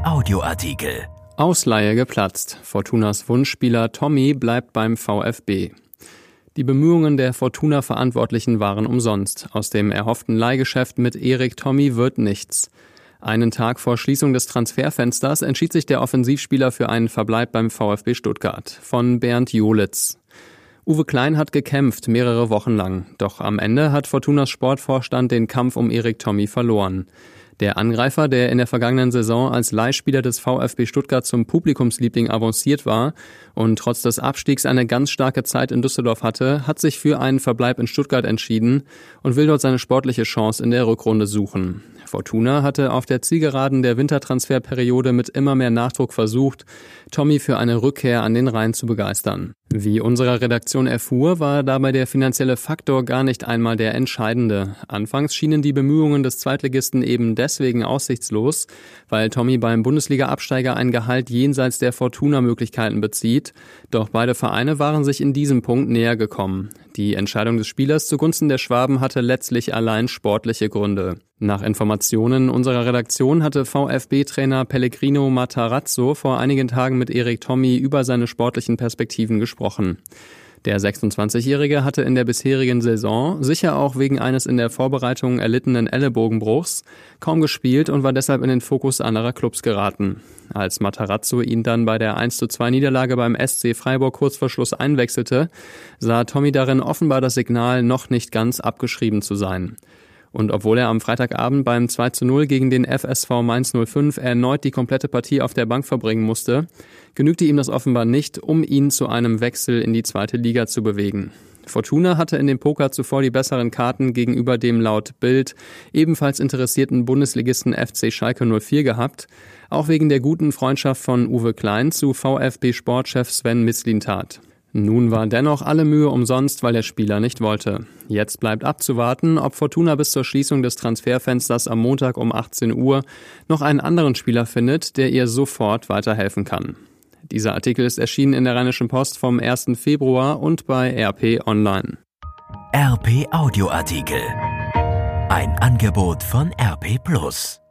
Audioartikel. Ausleihe geplatzt. Fortunas Wunschspieler Tommy bleibt beim VfB. Die Bemühungen der Fortuna-Verantwortlichen waren umsonst. Aus dem erhofften Leihgeschäft mit Erik Tommy wird nichts. Einen Tag vor Schließung des Transferfensters entschied sich der Offensivspieler für einen Verbleib beim VfB Stuttgart von Bernd Jolitz. Uwe Klein hat gekämpft, mehrere Wochen lang. Doch am Ende hat Fortunas Sportvorstand den Kampf um Erik Tommy verloren. Der Angreifer, der in der vergangenen Saison als Leihspieler des VfB Stuttgart zum Publikumsliebling avanciert war und trotz des Abstiegs eine ganz starke Zeit in Düsseldorf hatte, hat sich für einen Verbleib in Stuttgart entschieden und will dort seine sportliche Chance in der Rückrunde suchen. Fortuna hatte auf der Zielgeraden der Wintertransferperiode mit immer mehr Nachdruck versucht, Tommy für eine Rückkehr an den Rhein zu begeistern. Wie unsere Redaktion erfuhr, war dabei der finanzielle Faktor gar nicht einmal der entscheidende. Anfangs schienen die Bemühungen des Zweitligisten eben deswegen aussichtslos, weil Tommy beim Bundesliga-Absteiger ein Gehalt jenseits der Fortuna-Möglichkeiten bezieht. Doch beide Vereine waren sich in diesem Punkt näher gekommen. Die Entscheidung des Spielers zugunsten der Schwaben hatte letztlich allein sportliche Gründe. Nach Informationen unserer Redaktion hatte VfB-Trainer Pellegrino Matarazzo vor einigen Tagen mit Erik Tommy über seine sportlichen Perspektiven gesprochen. Der 26-Jährige hatte in der bisherigen Saison, sicher auch wegen eines in der Vorbereitung erlittenen Ellenbogenbruchs, kaum gespielt und war deshalb in den Fokus anderer Clubs geraten. Als Matarazzo ihn dann bei der 1:2 Niederlage beim SC Freiburg kurz vor Schluss einwechselte, sah Tommy darin offenbar das Signal, noch nicht ganz abgeschrieben zu sein. Und obwohl er am Freitagabend beim 2 zu 0 gegen den FSV Mainz 05 erneut die komplette Partie auf der Bank verbringen musste, genügte ihm das offenbar nicht, um ihn zu einem Wechsel in die zweite Liga zu bewegen. Fortuna hatte in dem Poker zuvor die besseren Karten gegenüber dem laut Bild ebenfalls interessierten Bundesligisten FC Schalke 04 gehabt, auch wegen der guten Freundschaft von Uwe Klein zu VfB-Sportchef Sven Mislintat. Nun war dennoch alle Mühe umsonst, weil der Spieler nicht wollte. Jetzt bleibt abzuwarten, ob Fortuna bis zur Schließung des Transferfensters am Montag um 18 Uhr noch einen anderen Spieler findet, der ihr sofort weiterhelfen kann. Dieser Artikel ist erschienen in der Rheinischen Post vom 1. Februar und bei RP Online. RP Audioartikel. Ein Angebot von RP Plus.